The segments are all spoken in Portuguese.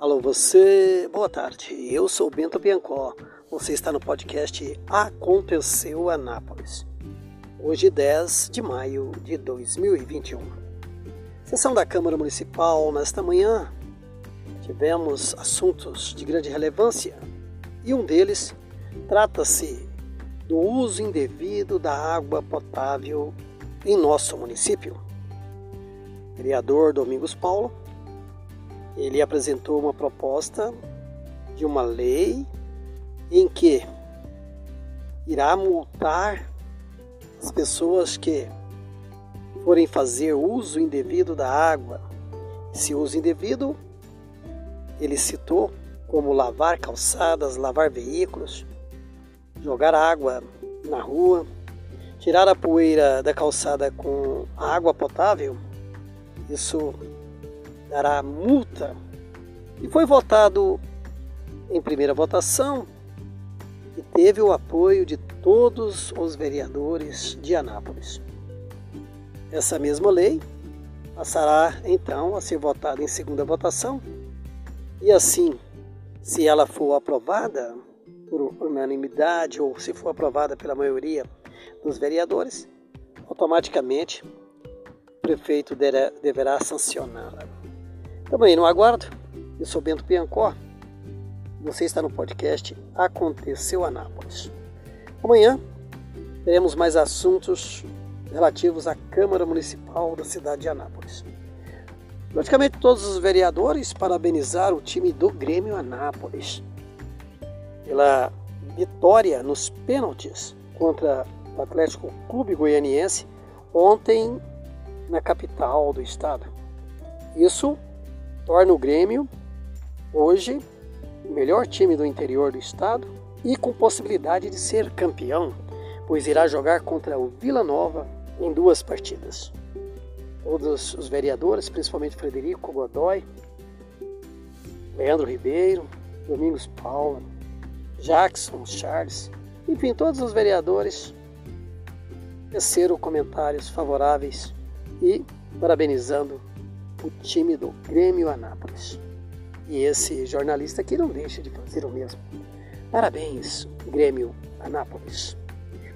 Alô, você. Boa tarde. Eu sou Bento Biancó. Você está no podcast Aconteceu Anápolis. Hoje, 10 de maio de 2021. Sessão da Câmara Municipal nesta manhã. Tivemos assuntos de grande relevância e um deles trata-se do uso indevido da água potável em nosso município. O vereador Domingos Paulo ele apresentou uma proposta de uma lei em que irá multar as pessoas que forem fazer uso indevido da água. Esse uso indevido, ele citou como lavar calçadas, lavar veículos, jogar água na rua, tirar a poeira da calçada com água potável. Isso dará multa e foi votado em primeira votação e teve o apoio de todos os vereadores de Anápolis. Essa mesma lei passará então a ser votada em segunda votação e assim, se ela for aprovada por unanimidade ou se for aprovada pela maioria dos vereadores, automaticamente o prefeito deverá sancioná-la. Também no aguardo. Eu sou Bento Piancó. Você está no podcast Aconteceu Anápolis. Amanhã teremos mais assuntos relativos à Câmara Municipal da cidade de Anápolis. Praticamente todos os vereadores parabenizaram o time do Grêmio Anápolis pela vitória nos pênaltis contra o Atlético Clube Goianiense ontem na capital do estado. Isso torna o Grêmio hoje o melhor time do interior do estado e com possibilidade de ser campeão, pois irá jogar contra o Vila Nova em duas partidas. Todos os vereadores, principalmente Frederico Godoy, Leandro Ribeiro, Domingos Paula, Jackson Charles, enfim, todos os vereadores teceram comentários favoráveis e parabenizando o time do Grêmio Anápolis. E esse jornalista aqui não deixa de fazer o mesmo. Parabéns, Grêmio Anápolis.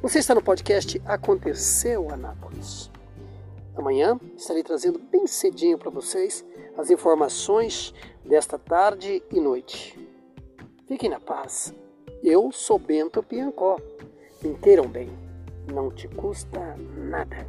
Você está no podcast Aconteceu Anápolis. Amanhã estarei trazendo bem cedinho para vocês as informações desta tarde e noite. Fiquem na paz. Eu sou Bento Piancó. Me bem, não te custa nada.